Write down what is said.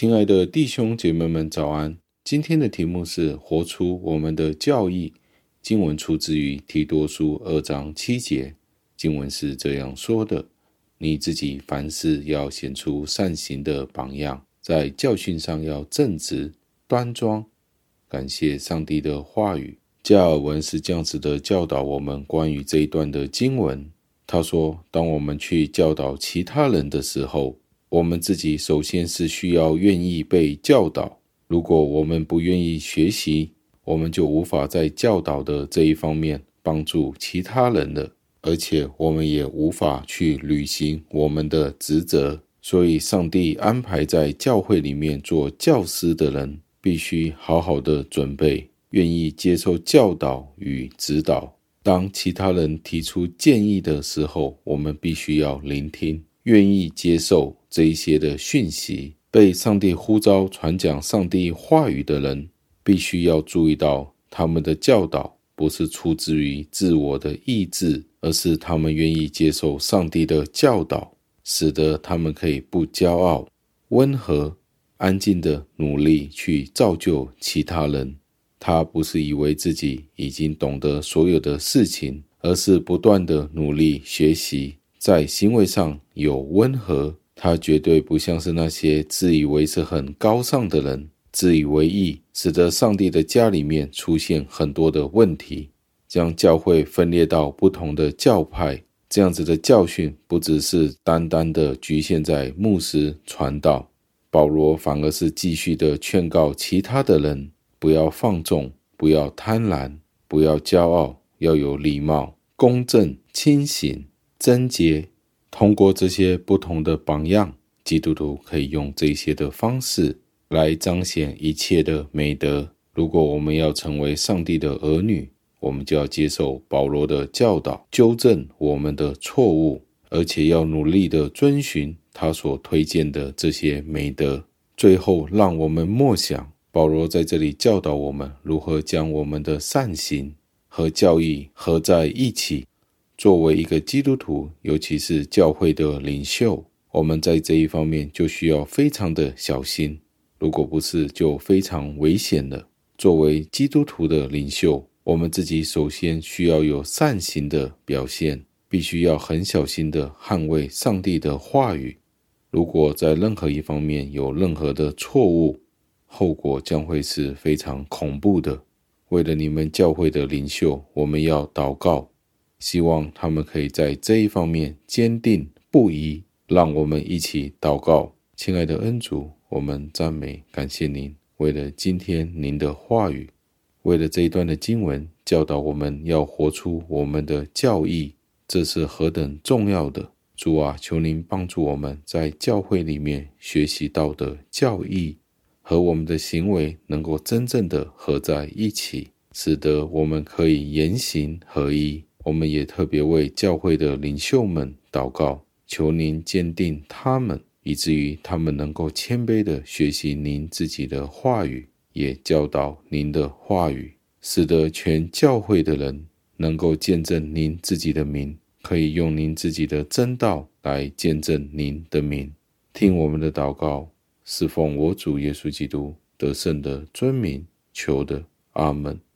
亲爱的弟兄姐妹们，早安！今天的题目是“活出我们的教义”。经文出自于提多书二章七节，经文是这样说的：“你自己凡事要显出善行的榜样，在教训上要正直端庄。”感谢上帝的话语。加尔文是这样子的教导我们关于这一段的经文。他说：“当我们去教导其他人的时候，”我们自己首先是需要愿意被教导。如果我们不愿意学习，我们就无法在教导的这一方面帮助其他人了，而且我们也无法去履行我们的职责。所以，上帝安排在教会里面做教师的人，必须好好的准备，愿意接受教导与指导。当其他人提出建议的时候，我们必须要聆听。愿意接受这一些的讯息，被上帝呼召传讲上帝话语的人，必须要注意到，他们的教导不是出自于自我的意志，而是他们愿意接受上帝的教导，使得他们可以不骄傲、温和、安静的努力去造就其他人。他不是以为自己已经懂得所有的事情，而是不断的努力学习。在行为上有温和，他绝对不像是那些自以为是很高尚的人，自以为意，使得上帝的家里面出现很多的问题，将教会分裂到不同的教派。这样子的教训不只是单单的局限在牧师传道，保罗反而是继续的劝告其他的人，不要放纵，不要贪婪，不要骄傲，要有礼貌、公正、清醒。贞洁，通过这些不同的榜样，基督徒可以用这些的方式来彰显一切的美德。如果我们要成为上帝的儿女，我们就要接受保罗的教导，纠正我们的错误，而且要努力的遵循他所推荐的这些美德。最后，让我们默想，保罗在这里教导我们如何将我们的善行和教义合在一起。作为一个基督徒，尤其是教会的领袖，我们在这一方面就需要非常的小心。如果不是，就非常危险了。作为基督徒的领袖，我们自己首先需要有善行的表现，必须要很小心的捍卫上帝的话语。如果在任何一方面有任何的错误，后果将会是非常恐怖的。为了你们教会的领袖，我们要祷告。希望他们可以在这一方面坚定不移。让我们一起祷告，亲爱的恩主，我们赞美感谢您。为了今天您的话语，为了这一段的经文教导我们要活出我们的教义，这是何等重要的！主啊，求您帮助我们在教会里面学习到的教义和我们的行为能够真正的合在一起，使得我们可以言行合一。我们也特别为教会的领袖们祷告，求您坚定他们，以至于他们能够谦卑地学习您自己的话语，也教导您的话语，使得全教会的人能够见证您自己的名，可以用您自己的真道来见证您的名。听我们的祷告，侍奉我主耶稣基督得胜的尊名求的，阿门。